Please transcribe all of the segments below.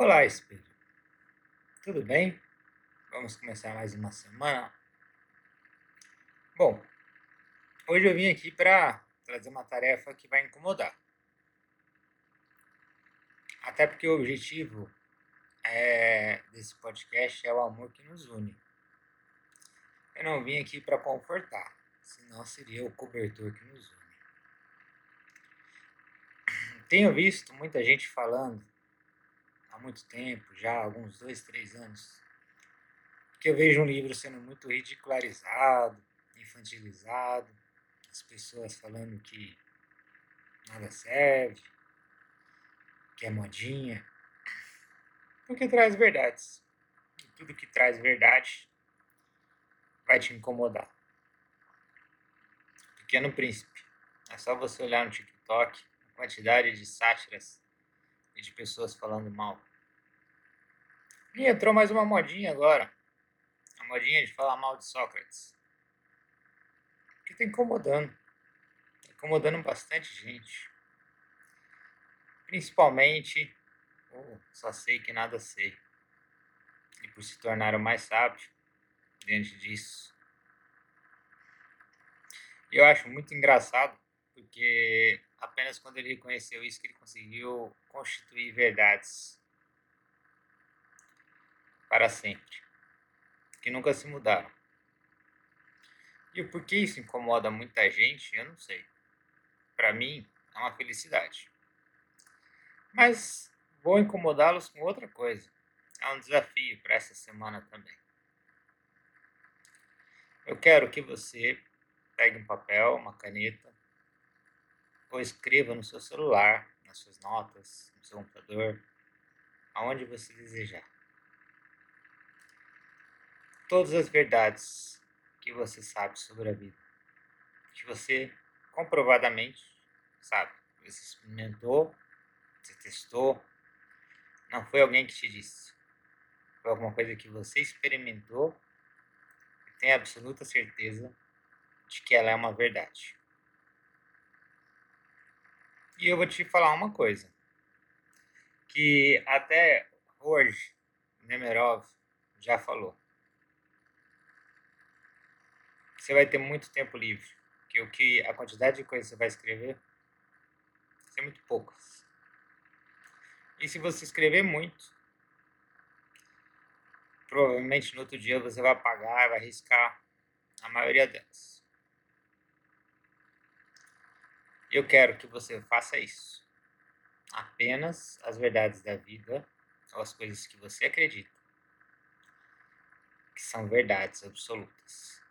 Olá, espelho. Tudo bem? Vamos começar mais uma semana. Bom, hoje eu vim aqui para trazer uma tarefa que vai incomodar. Até porque o objetivo é, desse podcast é o amor que nos une. Eu não vim aqui para confortar, senão seria o cobertor que nos une. Tenho visto muita gente falando há muito tempo, já há alguns dois, três anos, que eu vejo um livro sendo muito ridicularizado, infantilizado, as pessoas falando que nada serve, que é modinha, porque traz verdades. E tudo que traz verdade vai te incomodar. Pequeno Príncipe. É só você olhar no TikTok a quantidade de sátiras e de pessoas falando mal. E entrou mais uma modinha agora. A modinha de falar mal de Sócrates. Que tá incomodando. Tá incomodando bastante gente. Principalmente oh, só sei que nada sei. E por se tornar o mais sábio diante disso. Eu acho muito engraçado, porque apenas quando ele reconheceu isso que ele conseguiu constituir verdades para sempre, que nunca se mudaram. E o porquê isso incomoda muita gente, eu não sei. Para mim, é uma felicidade. Mas vou incomodá-los com outra coisa. É um desafio para essa semana também. Eu quero que você pegue um papel, uma caneta, ou escreva no seu celular, nas suas notas, no seu computador, aonde você desejar. Todas as verdades que você sabe sobre a vida, que você comprovadamente sabe, você experimentou, você testou, não foi alguém que te disse, foi alguma coisa que você experimentou e tem absoluta certeza de que ela é uma verdade. E eu vou te falar uma coisa. Que até hoje, Nemerov já falou. Você vai ter muito tempo livre. Que o que a quantidade de coisas que você vai escrever ser muito poucas. E se você escrever muito, provavelmente no outro dia você vai apagar, vai riscar a maioria delas. Eu quero que você faça isso. Apenas as verdades da vida, ou as coisas que você acredita, que são verdades absolutas.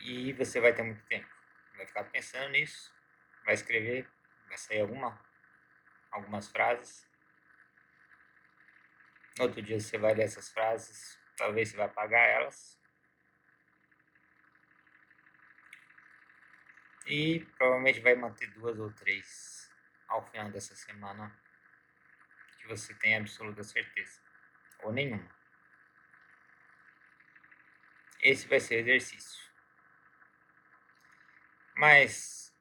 E você vai ter muito tempo. Vai ficar pensando nisso, vai escrever, vai sair alguma, algumas frases. Outro dia você vai ler essas frases, talvez você vai apagar elas E provavelmente vai manter duas ou três ao final dessa semana que você tem absoluta certeza. Ou nenhuma. Esse vai ser o exercício. Mas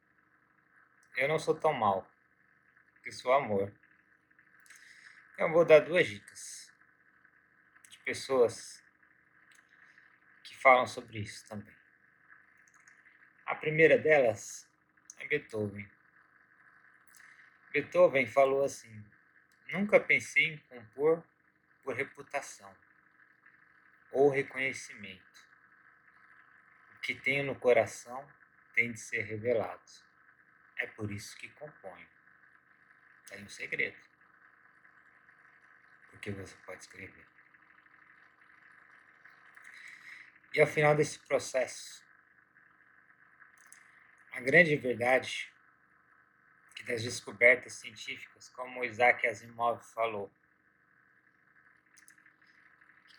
eu não sou tão mal, porque sou amor. Então eu vou dar duas dicas de pessoas que falam sobre isso também. A primeira delas é Beethoven. Beethoven falou assim: Nunca pensei em compor por reputação ou reconhecimento. O que tenho no coração tem de ser revelado. É por isso que componho. Tem um segredo. Porque você pode escrever. E ao final desse processo, a grande verdade que das descobertas científicas, como Isaac Asimov falou,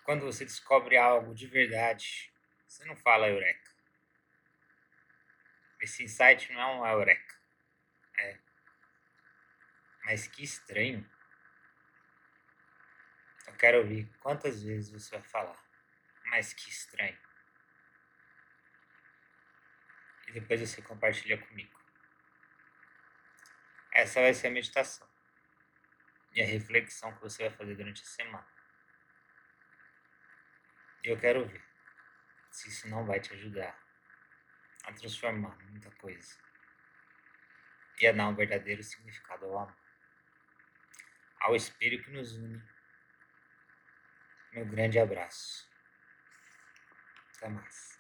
quando você descobre algo de verdade, você não fala eureka. Esse insight não é um eureka. É. Mas que estranho. Eu quero ouvir quantas vezes você vai falar. Mas que estranho e depois você compartilha comigo. Essa vai ser a meditação e a reflexão que você vai fazer durante a semana. Eu quero ver se isso não vai te ajudar a transformar muita coisa e a dar um verdadeiro significado ao amor, ao espelho que nos une. Meu grande abraço. Até mais.